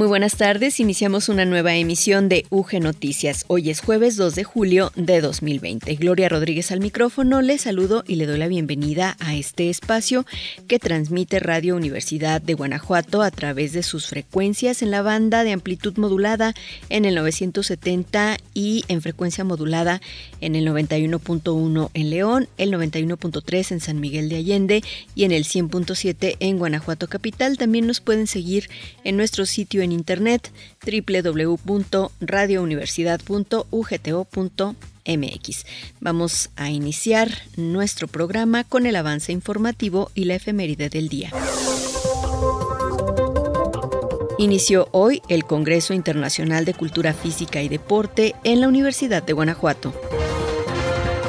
Muy buenas tardes, iniciamos una nueva emisión de UG Noticias. Hoy es jueves 2 de julio de 2020. Gloria Rodríguez al micrófono, le saludo y le doy la bienvenida a este espacio que transmite Radio Universidad de Guanajuato a través de sus frecuencias en la banda de amplitud modulada en el 970 y en frecuencia modulada en el 91.1 en León, el 91.3 en San Miguel de Allende y en el 100.7 en Guanajuato Capital. También nos pueden seguir en nuestro sitio en internet www.radiouniversidad.ugto.mx. Vamos a iniciar nuestro programa con el avance informativo y la efeméride del día. Inició hoy el Congreso Internacional de Cultura Física y Deporte en la Universidad de Guanajuato.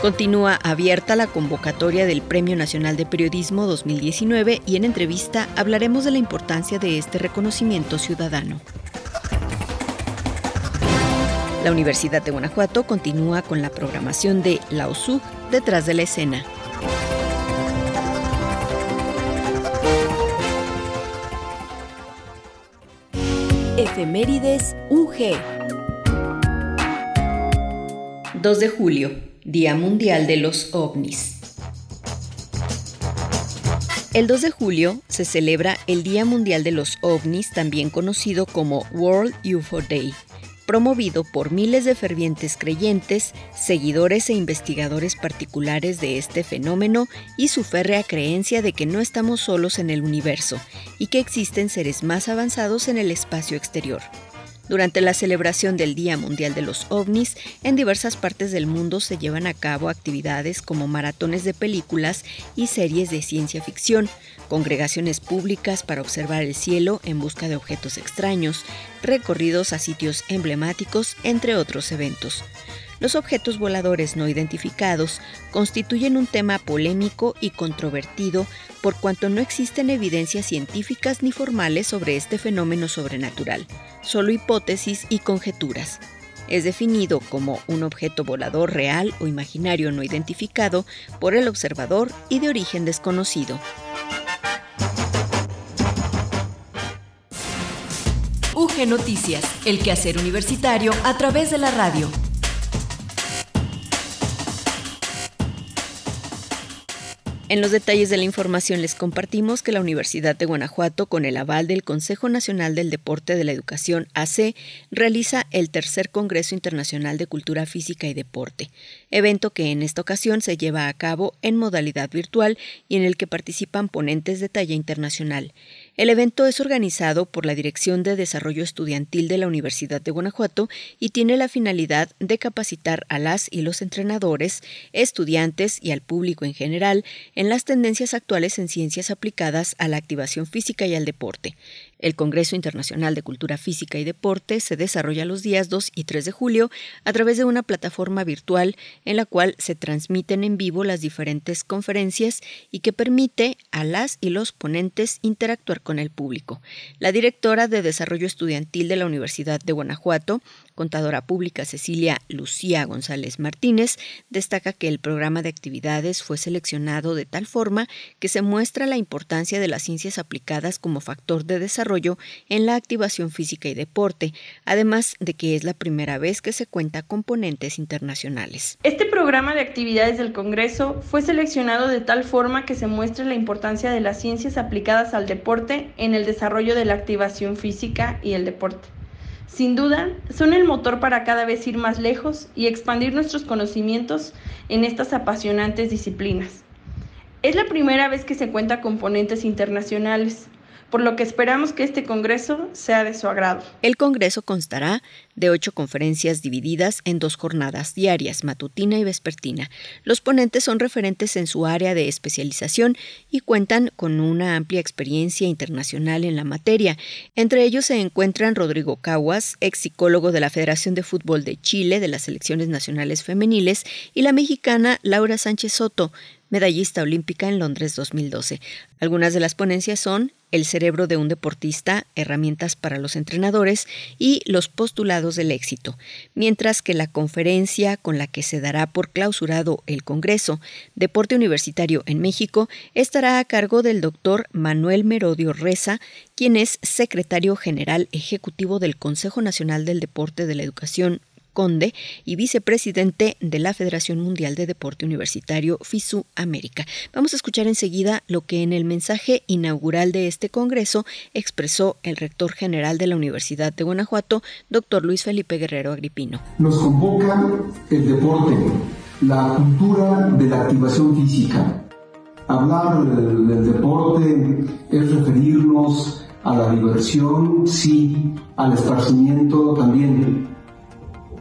Continúa abierta la convocatoria del Premio Nacional de Periodismo 2019 y en entrevista hablaremos de la importancia de este reconocimiento ciudadano. La Universidad de Guanajuato continúa con la programación de La USUG detrás de la escena. Efemérides UG 2 de julio Día Mundial de los OVNIs. El 2 de julio se celebra el Día Mundial de los OVNIs, también conocido como World UFO Day, promovido por miles de fervientes creyentes, seguidores e investigadores particulares de este fenómeno y su férrea creencia de que no estamos solos en el universo y que existen seres más avanzados en el espacio exterior. Durante la celebración del Día Mundial de los OVNIs, en diversas partes del mundo se llevan a cabo actividades como maratones de películas y series de ciencia ficción, congregaciones públicas para observar el cielo en busca de objetos extraños, recorridos a sitios emblemáticos, entre otros eventos. Los objetos voladores no identificados constituyen un tema polémico y controvertido por cuanto no existen evidencias científicas ni formales sobre este fenómeno sobrenatural, solo hipótesis y conjeturas. Es definido como un objeto volador real o imaginario no identificado por el observador y de origen desconocido. UG Noticias, el quehacer universitario a través de la radio. En los detalles de la información les compartimos que la Universidad de Guanajuato, con el aval del Consejo Nacional del Deporte de la Educación AC, realiza el tercer Congreso Internacional de Cultura Física y Deporte, evento que en esta ocasión se lleva a cabo en modalidad virtual y en el que participan ponentes de talla internacional. El evento es organizado por la Dirección de Desarrollo Estudiantil de la Universidad de Guanajuato y tiene la finalidad de capacitar a las y los entrenadores, estudiantes y al público en general en las tendencias actuales en ciencias aplicadas a la activación física y al deporte. El Congreso Internacional de Cultura Física y Deporte se desarrolla los días 2 y 3 de julio a través de una plataforma virtual en la cual se transmiten en vivo las diferentes conferencias y que permite a las y los ponentes interactuar con el público. La directora de Desarrollo Estudiantil de la Universidad de Guanajuato, contadora pública Cecilia Lucía González Martínez, destaca que el programa de actividades fue seleccionado de tal forma que se muestra la importancia de las ciencias aplicadas como factor de desarrollo en la activación física y deporte, además de que es la primera vez que se cuenta con ponentes internacionales. Este programa de actividades del Congreso fue seleccionado de tal forma que se muestre la importancia de las ciencias aplicadas al deporte en el desarrollo de la activación física y el deporte. Sin duda, son el motor para cada vez ir más lejos y expandir nuestros conocimientos en estas apasionantes disciplinas. Es la primera vez que se cuenta con ponentes internacionales, por lo que esperamos que este Congreso sea de su agrado. El Congreso constará de ocho conferencias divididas en dos jornadas diarias, matutina y vespertina. Los ponentes son referentes en su área de especialización y cuentan con una amplia experiencia internacional en la materia. Entre ellos se encuentran Rodrigo Caguas, ex psicólogo de la Federación de Fútbol de Chile de las Selecciones Nacionales Femeniles, y la mexicana Laura Sánchez Soto, medallista olímpica en Londres 2012. Algunas de las ponencias son El cerebro de un deportista, herramientas para los entrenadores y los postulados del éxito, mientras que la conferencia con la que se dará por clausurado el Congreso Deporte Universitario en México estará a cargo del doctor Manuel Merodio Reza, quien es secretario general ejecutivo del Consejo Nacional del Deporte de la Educación Conde y vicepresidente de la Federación Mundial de Deporte Universitario FISU América. Vamos a escuchar enseguida lo que en el mensaje inaugural de este Congreso expresó el rector general de la Universidad de Guanajuato, doctor Luis Felipe Guerrero Agripino. Nos convoca el deporte, la cultura de la activación física. Hablar del, del deporte es referirnos a la diversión, sí, al esparcimiento también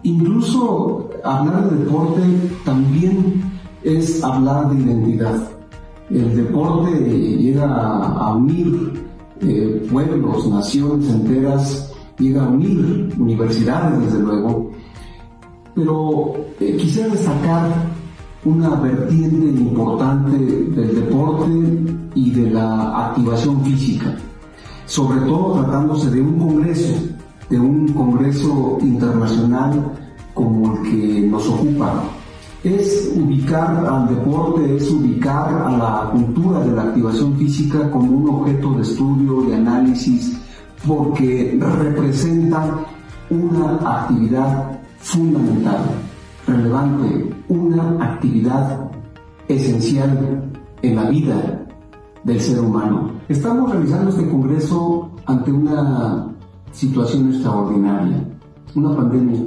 Incluso hablar de deporte también es hablar de identidad. El deporte llega a unir eh, pueblos, naciones enteras, llega a unir universidades, desde luego. Pero eh, quisiera destacar una vertiente importante del deporte y de la activación física, sobre todo tratándose de un congreso de un congreso internacional como el que nos ocupa. Es ubicar al deporte, es ubicar a la cultura de la activación física como un objeto de estudio, de análisis, porque representa una actividad fundamental, relevante, una actividad esencial en la vida del ser humano. Estamos realizando este congreso ante una situación extraordinaria, una pandemia.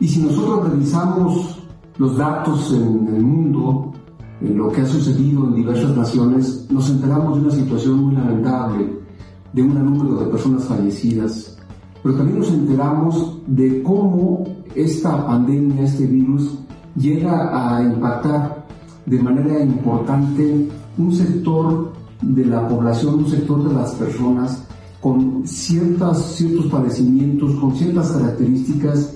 Y si nosotros revisamos los datos en el mundo, en lo que ha sucedido en diversas naciones, nos enteramos de una situación muy lamentable, de un número de personas fallecidas, pero también nos enteramos de cómo esta pandemia, este virus, llega a impactar de manera importante un sector de la población, un sector de las personas con ciertas, ciertos padecimientos, con ciertas características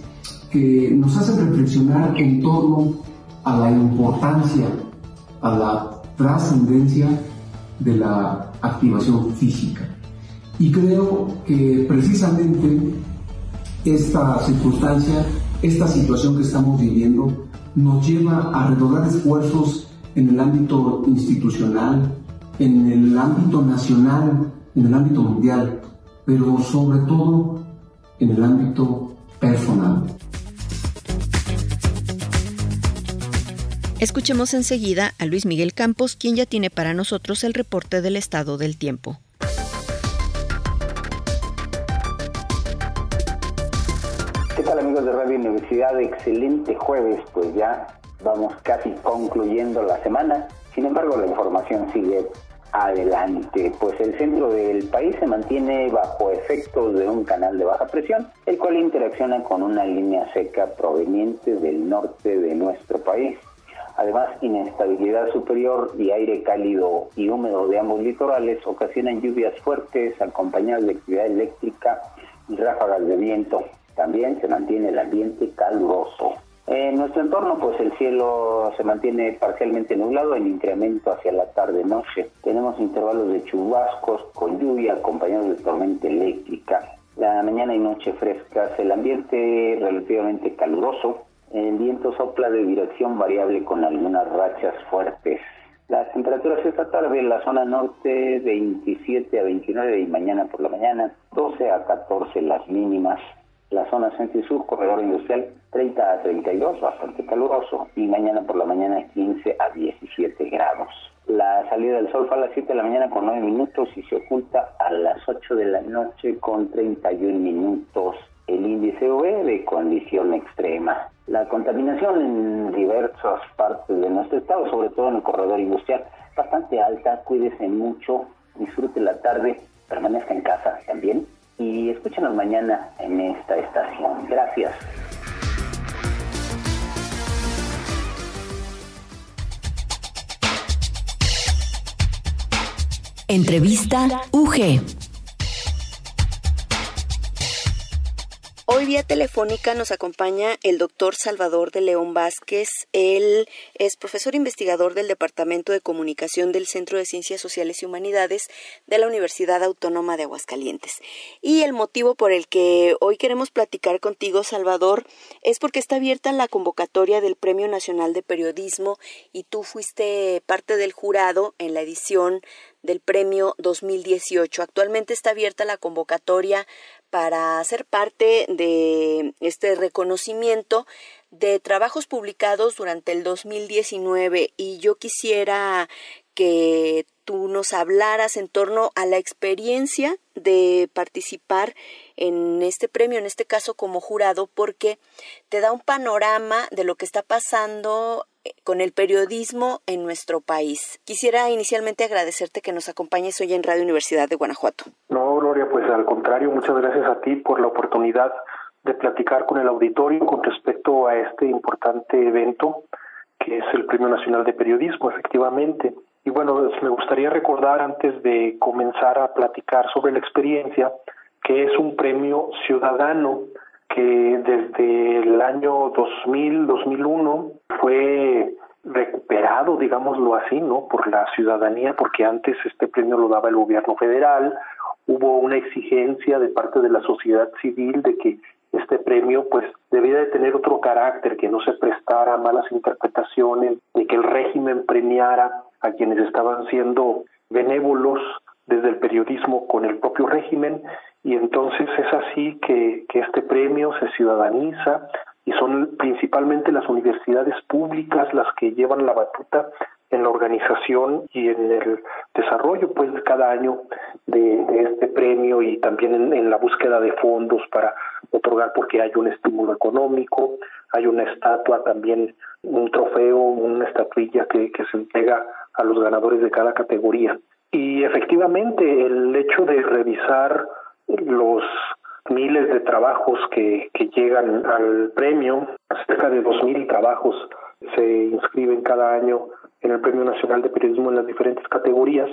que nos hacen reflexionar en torno a la importancia, a la trascendencia de la activación física. Y creo que precisamente esta circunstancia, esta situación que estamos viviendo, nos lleva a redoblar esfuerzos en el ámbito institucional, en el ámbito nacional, en el ámbito mundial, pero sobre todo en el ámbito personal. Escuchemos enseguida a Luis Miguel Campos, quien ya tiene para nosotros el reporte del estado del tiempo. ¿Qué tal amigos de Radio Universidad? Excelente jueves, pues ya vamos casi concluyendo la semana. Sin embargo, la información sigue adelante, pues el centro del país se mantiene bajo efectos de un canal de baja presión, el cual interacciona con una línea seca proveniente del norte de nuestro país. Además, inestabilidad superior y aire cálido y húmedo de ambos litorales ocasionan lluvias fuertes acompañadas de actividad eléctrica y ráfagas de viento. También se mantiene el ambiente caluroso. En nuestro entorno, pues el cielo se mantiene parcialmente nublado en incremento hacia la tarde-noche. Tenemos intervalos de chubascos con lluvia acompañados de tormenta eléctrica. La mañana y noche frescas, el ambiente relativamente caluroso. El viento sopla de dirección variable con algunas rachas fuertes. Las temperaturas esta tarde en la zona norte 27 a 29 y mañana por la mañana 12 a 14 las mínimas la zona centro y sur, corredor industrial 30 a 32, bastante caluroso, y mañana por la mañana 15 a 17 grados. La salida del sol fue a las 7 de la mañana con 9 minutos y se oculta a las 8 de la noche con 31 minutos. El índice UV de condición extrema. La contaminación en diversas partes de nuestro estado, sobre todo en el corredor industrial, bastante alta. Cuídese mucho, disfrute la tarde, permanezca en casa también y escúchenos mañana en esta estación. Gracias. Entrevista UG. Hoy vía telefónica nos acompaña el doctor Salvador de León Vázquez. Él es profesor investigador del Departamento de Comunicación del Centro de Ciencias Sociales y Humanidades de la Universidad Autónoma de Aguascalientes. Y el motivo por el que hoy queremos platicar contigo, Salvador, es porque está abierta la convocatoria del Premio Nacional de Periodismo y tú fuiste parte del jurado en la edición del premio 2018. Actualmente está abierta la convocatoria para ser parte de este reconocimiento de trabajos publicados durante el 2019 y yo quisiera que tú nos hablaras en torno a la experiencia de participar en este premio, en este caso como jurado, porque te da un panorama de lo que está pasando con el periodismo en nuestro país. Quisiera inicialmente agradecerte que nos acompañes hoy en Radio Universidad de Guanajuato. Al contrario, muchas gracias a ti por la oportunidad de platicar con el auditorio con respecto a este importante evento que es el Premio Nacional de Periodismo, efectivamente. Y bueno, me gustaría recordar antes de comenzar a platicar sobre la experiencia que es un premio ciudadano que desde el año 2000, 2001 fue recuperado, digámoslo así, ¿no? Por la ciudadanía, porque antes este premio lo daba el gobierno federal, hubo una exigencia de parte de la sociedad civil de que este premio pues debía de tener otro carácter, que no se prestara a malas interpretaciones, de que el régimen premiara a quienes estaban siendo benévolos desde el periodismo con el propio régimen. Y entonces es así que, que este premio se ciudadaniza y son principalmente las universidades públicas las que llevan la batuta en la organización y en el desarrollo pues cada año de, este premio y también en, la búsqueda de fondos para otorgar porque hay un estímulo económico, hay una estatua también, un trofeo, una estatuilla que, que se entrega a los ganadores de cada categoría. Y efectivamente el hecho de revisar los miles de trabajos que, que llegan al premio, cerca de dos mil trabajos se inscriben cada año en el Premio Nacional de Periodismo en las diferentes categorías,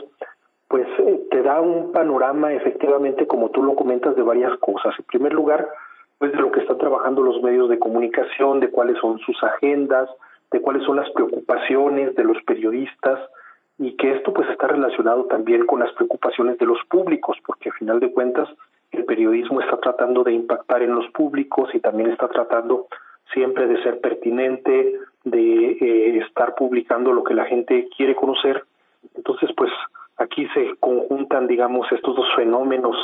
pues eh, te da un panorama efectivamente, como tú lo comentas, de varias cosas. En primer lugar, pues de lo que están trabajando los medios de comunicación, de cuáles son sus agendas, de cuáles son las preocupaciones de los periodistas y que esto pues está relacionado también con las preocupaciones de los públicos, porque a final de cuentas el periodismo está tratando de impactar en los públicos y también está tratando siempre de ser pertinente, de eh, estar publicando lo que la gente quiere conocer. Entonces, pues aquí se conjuntan, digamos, estos dos fenómenos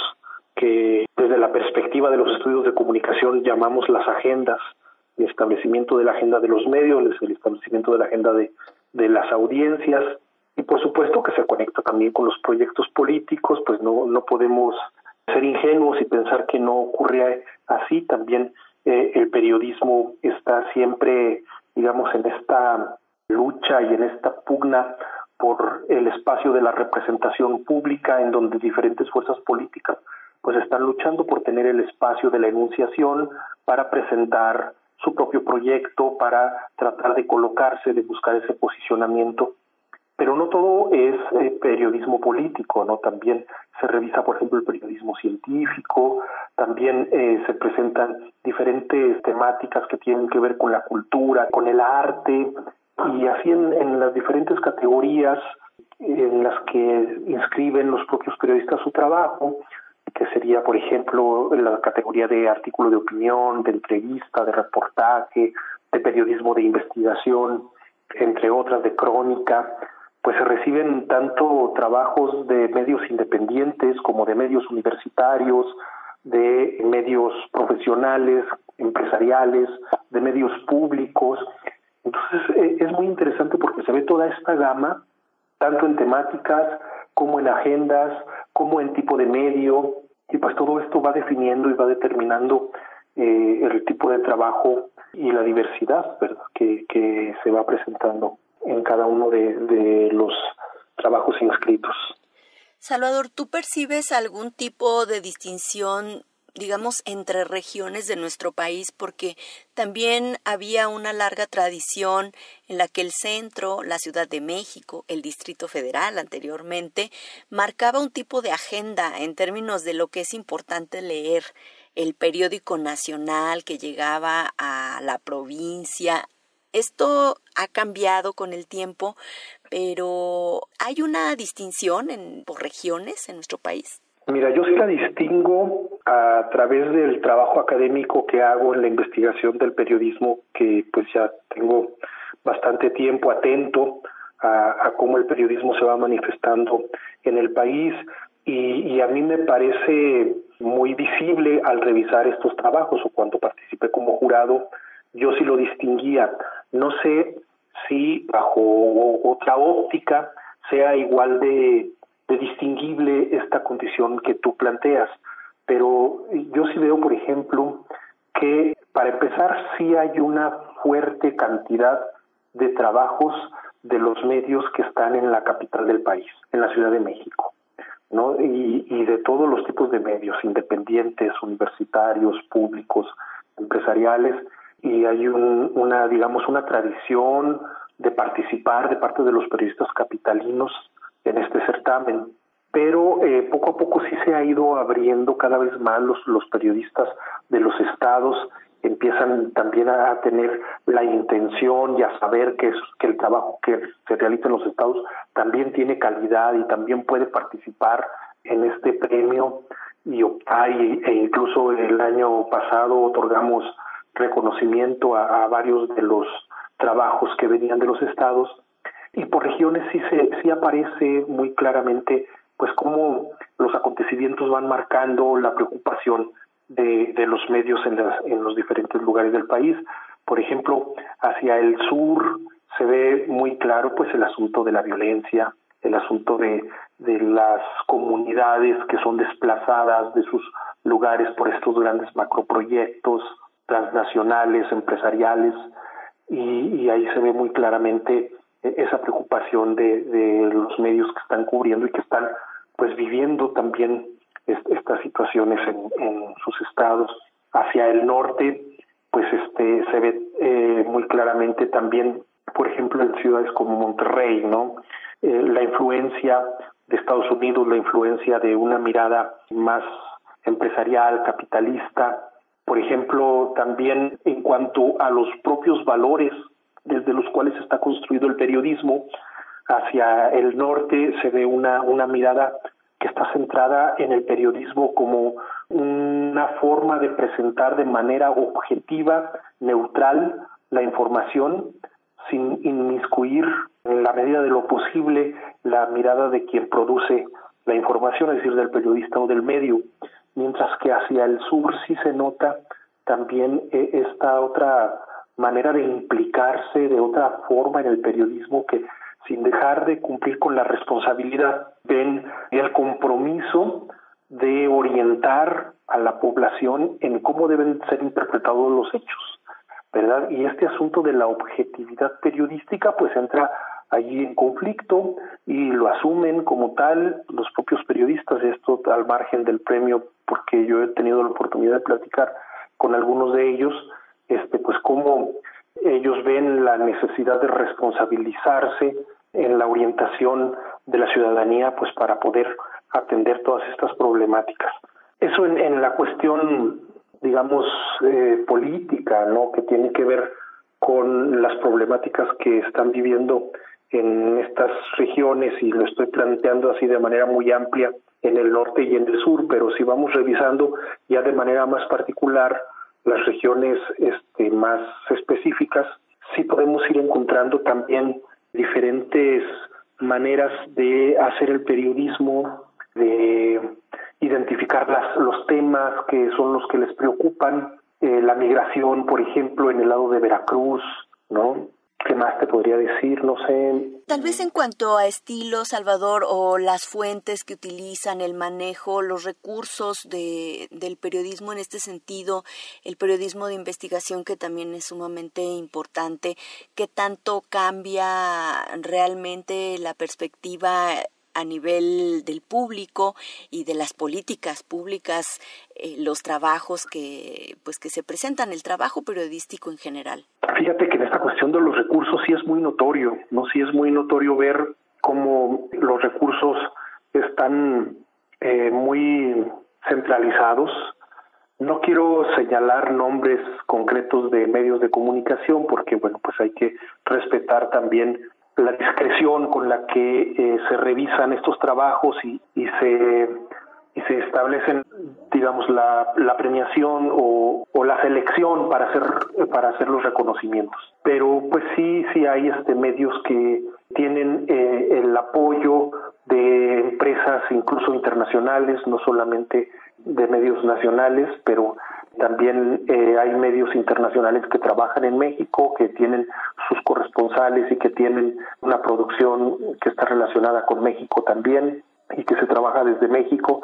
que desde la perspectiva de los estudios de comunicación llamamos las agendas, el establecimiento de la agenda de los medios, el establecimiento de la agenda de, de las audiencias y por supuesto que se conecta también con los proyectos políticos, pues no, no podemos ser ingenuos y pensar que no ocurre así, también eh, el periodismo está siempre, digamos, en esta lucha y en esta pugna por el espacio de la representación pública en donde diferentes fuerzas políticas pues están luchando por tener el espacio de la enunciación para presentar su propio proyecto, para tratar de colocarse, de buscar ese posicionamiento pero no todo es eh, periodismo político, ¿no? También se revisa, por ejemplo, el periodismo científico, también eh, se presentan diferentes temáticas que tienen que ver con la cultura, con el arte, y así en, en las diferentes categorías en las que inscriben los propios periodistas su trabajo, que sería, por ejemplo, la categoría de artículo de opinión, de entrevista, de reportaje, de periodismo de investigación, entre otras, de crónica, pues se reciben tanto trabajos de medios independientes como de medios universitarios, de medios profesionales, empresariales, de medios públicos. Entonces e, es muy interesante porque se ve toda esta gama, tanto en temáticas como en agendas, como en tipo de medio, y pues todo esto va definiendo y va determinando eh, el tipo de trabajo y la diversidad. Que, que se va presentando en cada uno de, los trabajos inscritos. Salvador, ¿tú percibes algún tipo de distinción digamos, entre regiones de nuestro país, porque también había una larga tradición en la que el centro, la Ciudad de México, el Distrito Federal anteriormente, marcaba un tipo de agenda en términos de lo que es importante leer el periódico nacional que llegaba a la provincia. Esto ha cambiado con el tiempo, pero ¿hay una distinción en, por regiones en nuestro país? Mira, yo sí la distingo a través del trabajo académico que hago en la investigación del periodismo, que pues ya tengo bastante tiempo atento a, cómo el periodismo se va manifestando en el país y, y, a mí me parece muy visible al revisar estos trabajos o cuando participé como jurado, yo sí lo distinguía. No sé si bajo otra óptica sea igual de distinguible esta condición que tú planteas. Pero yo sí veo, por ejemplo, que para empezar sí hay una fuerte cantidad de trabajos de los medios que están en la capital del país, en la Ciudad de México, ¿no? Y de todos los tipos de medios, independientes, universitarios, públicos, empresariales, y hay un, una, digamos, una tradición de participar de parte de los periodistas capitalinos en este certamen. Pero eh, poco a poco sí se ha ido abriendo cada vez más los, los periodistas de los estados empiezan también a tener la intención y a saber que, es, que el trabajo que se realiza en los estados también tiene calidad y también puede participar en este premio y optar e incluso el año pasado otorgamos reconocimiento a, varios de los trabajos que venían de los estados y por regiones sí se sí aparece muy claramente pues cómo los acontecimientos van marcando la preocupación de, de los medios en, las, en los diferentes lugares del país. Por ejemplo, hacia el sur se ve muy claro pues el asunto de la violencia, el asunto de, de las comunidades que son desplazadas de sus lugares por estos grandes macroproyectos transnacionales, empresariales, y, ahí se ve muy claramente e-, esa preocupación de, los medios que están cubriendo y que están pues viviendo también estas situaciones en, en, sus estados. Hacia el norte pues este se ve eh, muy claramente también por ejemplo en ciudades como Monterrey no eh, la influencia de Estados Unidos la influencia de una mirada más empresarial capitalista por ejemplo también en cuanto a los propios valores desde los cuales está construido el periodismo. Hacia el norte se ve una, una mirada que está centrada en el periodismo como una forma de presentar de manera objetiva, neutral, la información, sin inmiscuir en la medida de lo posible la mirada de quien produce la información, es decir, del periodista o del medio, mientras que hacia el sur sí se nota también eh, esta otra manera de implicarse de otra forma en el periodismo que sin dejar de cumplir con la responsabilidad ven el compromiso de orientar a la población en cómo deben ser interpretados los hechos, ¿verdad? Y este asunto de la objetividad periodística pues entra allí en conflicto y lo asumen como tal los propios periodistas, esto al margen del premio, porque yo he tenido la oportunidad de platicar con algunos de ellos, este, pues cómo ellos ven la necesidad de responsabilizarse en la orientación de la ciudadanía, pues para poder atender todas estas problemáticas. Eso en, la cuestión, digamos, eh, política, ¿no? Que tiene que ver con las problemáticas que están viviendo en estas regiones y lo estoy planteando así de manera muy amplia en el norte y en el sur, pero si vamos revisando ya de manera más particular las regiones este, más específicas, sí podemos ir encontrando también diferentes maneras de hacer el periodismo, de identificar las, los temas que son los que les preocupan, eh, la migración, por ejemplo, en el lado de Veracruz, ¿no? ¿Qué más te podría decir? No sé. Tal vez en cuanto a estilo, Salvador, o las fuentes que utilizan, el manejo, los recursos de, del periodismo en este sentido, el periodismo de investigación que también es sumamente importante, ¿qué tanto cambia realmente la perspectiva a nivel del público y de las políticas públicas, eh, los trabajos que, pues, que se presentan, el trabajo periodístico en general. Fíjate que en esta cuestión de los recursos sí es muy notorio, ¿no? Sí es muy notorio ver cómo los recursos están eh, muy centralizados No quiero señalar nombres concretos de medios de comunicación porque, bueno, pues hay que respetar también la discreción con la que eh, se revisan estos trabajos y, y se y se establecen, digamos, la, la premiación o, o, la selección para hacer para hacer los reconocimientos. Pero pues sí, sí hay este medios que tienen eh, el apoyo de empresas incluso internacionales, no solamente de medios nacionales, pero también eh, hay medios internacionales que trabajan en México, que tienen sus corresponsales y que tienen una producción que está relacionada con México también y que se trabaja desde México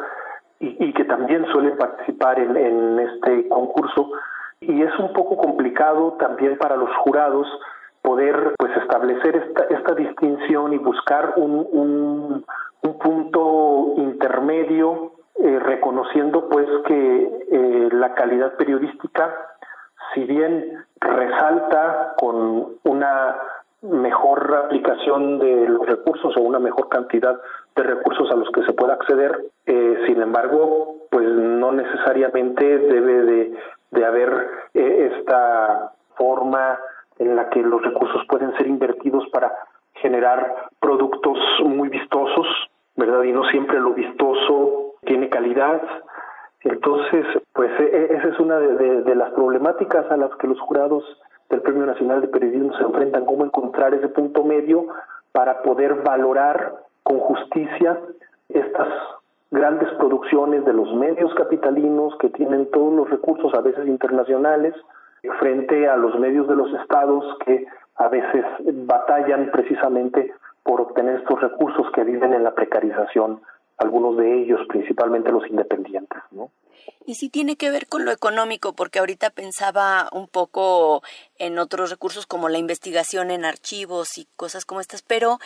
y, y que también suelen participar en, en este concurso. Y es un poco complicado también para los jurados poder pues establecer esta, esta distinción y buscar un, un, un punto intermedio eh, reconociendo pues que eh, la calidad periodística si bien resalta con una mejor aplicación de los recursos o una mejor cantidad de recursos a los que se pueda acceder, eh, sin embargo, pues no necesariamente debe de, de haber eh, esta forma en la que los recursos pueden ser invertidos para generar productos muy vistosos, ¿verdad? Y no siempre lo vistoso tiene calidad. Entonces, pues e, e, esa es una de, las problemáticas a las que los jurados del Premio Nacional de Periodismo se enfrentan, cómo encontrar ese punto medio para poder valorar con justicia estas grandes producciones de los medios capitalinos que tienen todos los recursos, a veces internacionales, frente a los medios de los estados que a veces batallan precisamente por obtener estos recursos que viven en la precarización, algunos de ellos, principalmente los independientes, ¿no? Y sí tiene que ver con lo económico, porque ahorita pensaba un poco en otros recursos como la investigación en archivos y cosas como estas, pero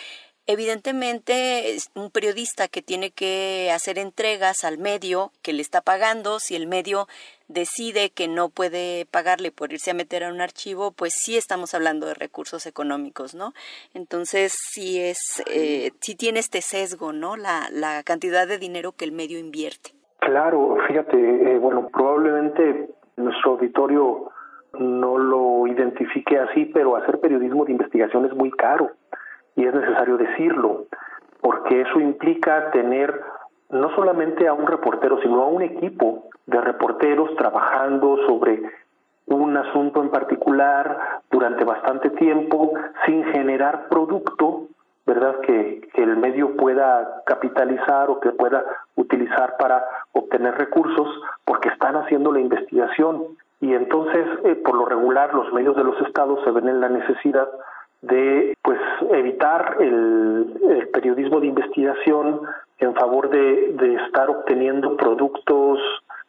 Evidentemente, un periodista que tiene que hacer entregas al medio que le está pagando, si el medio decide que no puede pagarle por irse a meter a un archivo, pues sí estamos hablando de recursos económicos, ¿no? Entonces, sí es, eh, sí tiene este sesgo, ¿no? La, la cantidad de dinero que el medio invierte. Claro, fíjate, eh, bueno, probablemente nuestro auditorio no lo identifique así, pero hacer periodismo de investigación es muy caro y es necesario decirlo, porque eso implica tener no solamente a un reportero, sino a un equipo de reporteros trabajando sobre un asunto en particular durante bastante tiempo sin generar producto, ¿verdad? Que, que, el medio pueda capitalizar o que pueda utilizar para obtener recursos porque están haciendo la investigación. Y entonces, eh, por lo regular, los medios de los estados se ven en la necesidad de pues evitar el, periodismo de investigación en favor de, de estar obteniendo productos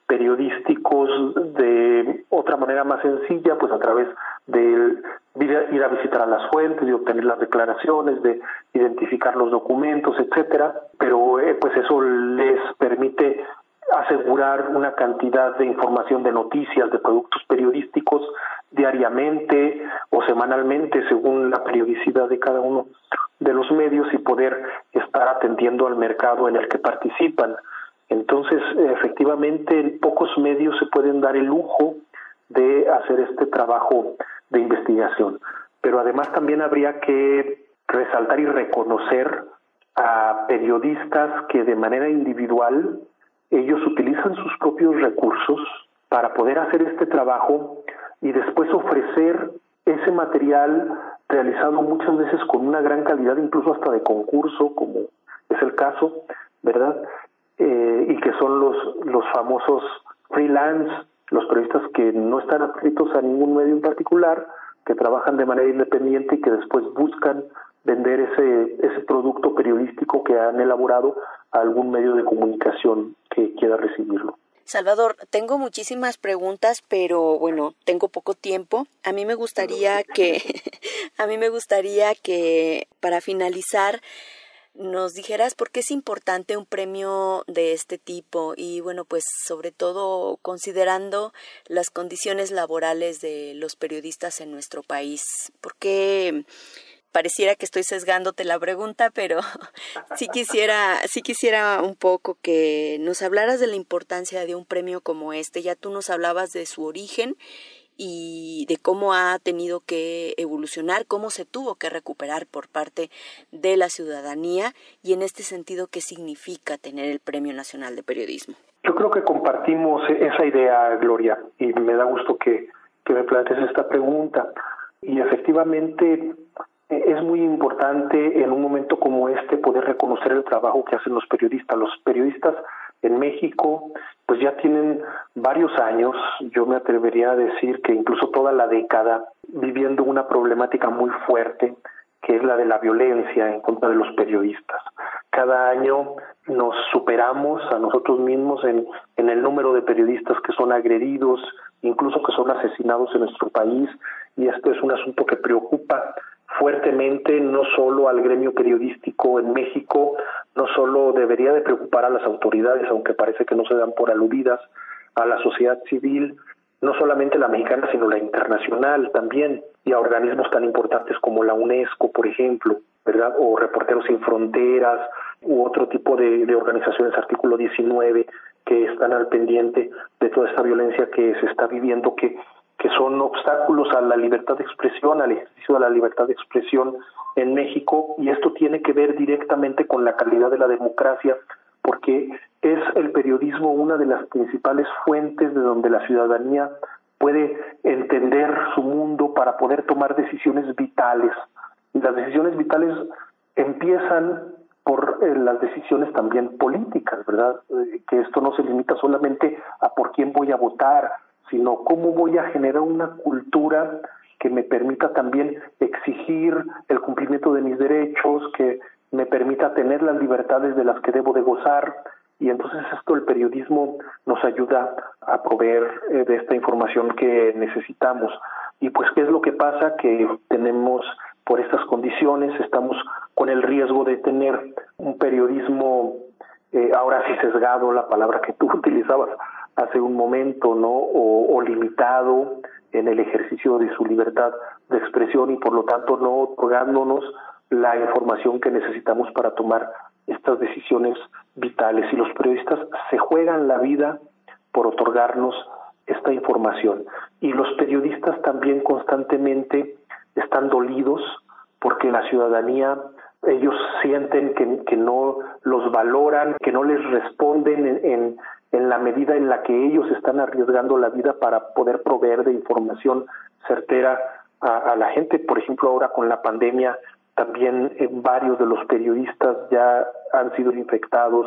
periodísticos de otra manera más sencilla, pues a través de ir a visitar a las fuentes, de obtener las declaraciones, de identificar los documentos, etcétera, pero eh, pues eso les permite asegurar una cantidad de información de noticias, de productos periodísticos diariamente o semanalmente según la periodicidad de cada uno de los medios y poder estar atendiendo al mercado en el que participan. Entonces, efectivamente, pocos medios se pueden dar el lujo de hacer este trabajo de investigación. Pero además también habría que resaltar y reconocer a periodistas que de manera individual ellos utilizan sus propios recursos para poder hacer este trabajo y después ofrecer ese material realizado muchas veces con una gran calidad, incluso hasta de concurso, como es el caso, ¿verdad? Eh, y que son los, los famosos freelance, los periodistas que no están adscritos a ningún medio en particular, que trabajan de manera independiente y que después buscan vender ese, ese producto periodístico que han elaborado a algún medio de comunicación que quiera recibirlo. Salvador, tengo muchísimas preguntas, pero bueno, tengo poco tiempo. A mí me gustaría que, a mí me gustaría que para finalizar nos dijeras por qué es importante un premio de este tipo y bueno, pues sobre todo considerando las condiciones laborales de los periodistas en nuestro país. ¿Por qué pareciera que estoy sesgándote la pregunta, pero sí quisiera, sí quisiera un poco que nos hablaras de la importancia de un premio como este. Ya tú nos hablabas de su origen y de cómo ha tenido que evolucionar, cómo se tuvo que recuperar por parte de la ciudadanía y en este sentido qué significa tener el Premio Nacional de Periodismo. Yo creo que compartimos esa idea, Gloria, y me da gusto que, que me plantees esta pregunta. Y efectivamente es muy importante en un momento como este poder reconocer el trabajo que hacen los periodistas. Los periodistas en México pues ya tienen varios años, yo me atrevería a decir que incluso toda la década, viviendo una problemática muy fuerte que es la de la violencia en contra de los periodistas. Cada año nos superamos a nosotros mismos en, el número de periodistas que son agredidos, incluso que son asesinados en nuestro país, y esto es un asunto que preocupa fuertemente no solo al gremio periodístico en México, no solo debería de preocupar a las autoridades, aunque parece que no se dan por aludidas, a la sociedad civil, no solamente la mexicana, sino la internacional también, y a organismos tan importantes como la UNESCO, por ejemplo, ¿verdad? O Reporteros Sin Fronteras, u otro tipo de, de organizaciones, artículo 19, que están al pendiente de toda esta violencia que se está viviendo, que que son obstáculos a la libertad de expresión, al ejercicio de la libertad de expresión en México, y esto tiene que ver directamente con la calidad de la democracia, porque es el periodismo una de las principales fuentes de donde la ciudadanía puede entender su mundo para poder tomar decisiones vitales. Y las decisiones vitales empiezan por eh, las decisiones también políticas, ¿verdad? Eh, que esto no se limita solamente a por quién voy a votar, sino cómo voy a generar una cultura que me permita también exigir el cumplimiento de mis derechos, que me permita tener las libertades de las que debo de gozar. Y entonces esto el periodismo nos ayuda a proveer eh, de esta información que necesitamos. Y pues, ¿qué es lo que pasa? Que tenemos por estas condiciones, estamos con el riesgo de tener un periodismo, eh, ahora sí sesgado, la palabra que tú utilizabas, hace un momento, ¿no? O, limitado en el ejercicio de su libertad de expresión y por lo tanto no otorgándonos la información que necesitamos para tomar estas decisiones vitales. Y los periodistas se juegan la vida por otorgarnos esta información. Y los periodistas también constantemente están dolidos porque la ciudadanía ellos sienten que, que no los valoran, que no les responden en, en la medida en la que ellos están arriesgando la vida para poder proveer de información certera a, la gente. Por ejemplo, ahora con la pandemia, también eh, varios de los periodistas ya han sido infectados.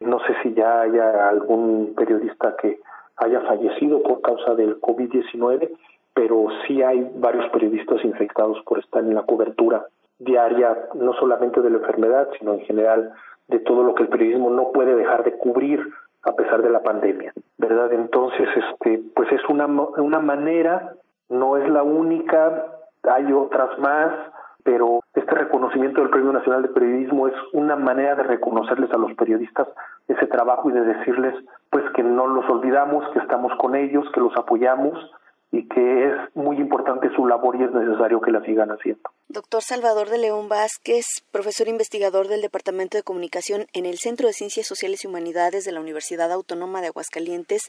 No sé si ya haya algún periodista que haya fallecido por causa del COVID-19, pero sí hay varios periodistas infectados por estar en la cobertura diaria, no solamente de la enfermedad, sino en general de todo lo que el periodismo no puede dejar de cubrir a pesar de la pandemia, ¿verdad? Entonces, este, pues es una, una manera, no es la única, hay otras más, pero este reconocimiento del Premio Nacional de Periodismo es una manera de reconocerles a los periodistas ese trabajo y de decirles pues que no los olvidamos, que estamos con ellos, que los apoyamos y que es muy importante su labor y es necesario que la sigan haciendo. Doctor Salvador de León Vázquez, profesor investigador del Departamento de Comunicación en el Centro de Ciencias Sociales y Humanidades de la Universidad Autónoma de Aguascalientes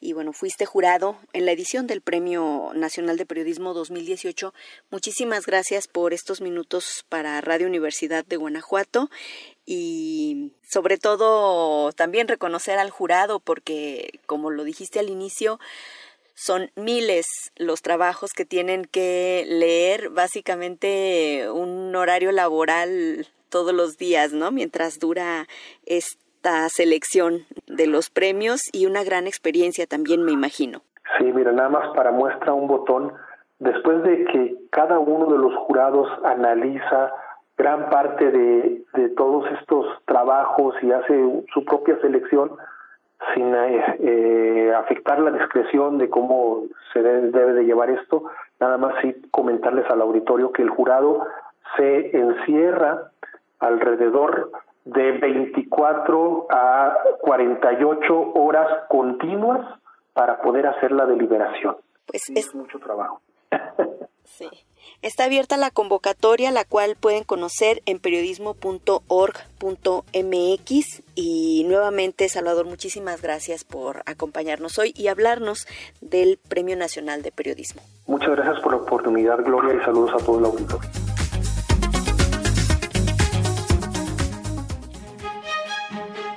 y bueno, fuiste jurado en la edición del Premio Nacional de Periodismo 2018. Muchísimas gracias por estos minutos para Radio Universidad de Guanajuato y sobre todo también reconocer al jurado porque como lo dijiste al inicio, son miles los trabajos que tienen que leer, básicamente un horario laboral todos los días, ¿no? Mientras dura esta selección de los premios y una gran experiencia también, me imagino. Sí, mira, nada más para muestra un botón, después de que cada uno de los jurados analiza gran parte de, de todos estos trabajos y hace su propia selección, sin eh, afectar la discreción de cómo se debe, de llevar esto, nada más sí comentarles al auditorio que el jurado se encierra alrededor de 24 a 48 horas continuas para poder hacer la deliberación. Pues es mucho trabajo. sí. Está abierta la convocatoria, la cual pueden conocer en periodismo.org.mx. Y nuevamente, Salvador, muchísimas gracias por acompañarnos hoy y hablarnos del Premio Nacional de Periodismo. Muchas gracias por la oportunidad, Gloria, y saludos a todo el auditorio.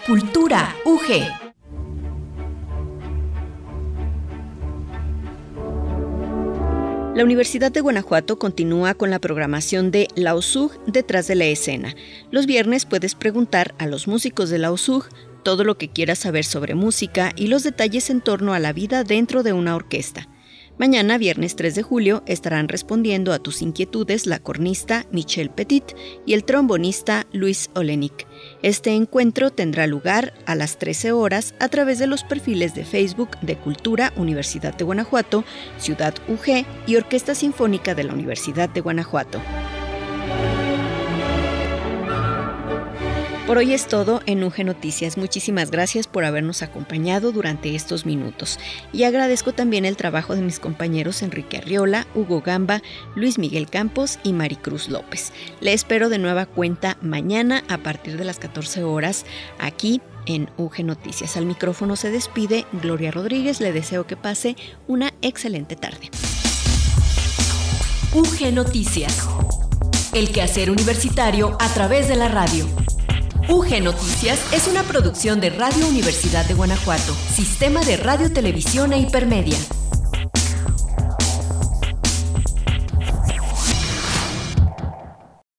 Cultura UG. La Universidad de Guanajuato continúa con la programación de La USUG detrás de la escena. Los viernes puedes preguntar a los músicos de La USUG todo lo que quieras saber sobre música y los detalles en torno a la vida dentro de una orquesta. Mañana, viernes 3 de julio, estarán respondiendo a tus inquietudes la cornista Michelle Petit y el trombonista Luis Olenik. Este encuentro tendrá lugar a las 13 horas a través de los perfiles de Facebook de Cultura Universidad de Guanajuato, Ciudad UG y Orquesta Sinfónica de la Universidad de Guanajuato. Por hoy es todo en UG Noticias. Muchísimas gracias por habernos acompañado durante estos minutos. Y agradezco también el trabajo de mis compañeros Enrique Arriola, Hugo Gamba, Luis Miguel Campos y Maricruz López. Le espero de nueva cuenta mañana a partir de las 14 horas aquí en UG Noticias. Al micrófono se despide Gloria Rodríguez. Le deseo que pase una excelente tarde. UG Noticias. El quehacer universitario a través de la radio. UG Noticias es una producción de Radio Universidad de Guanajuato, Sistema de Radio, Televisión e Hipermedia.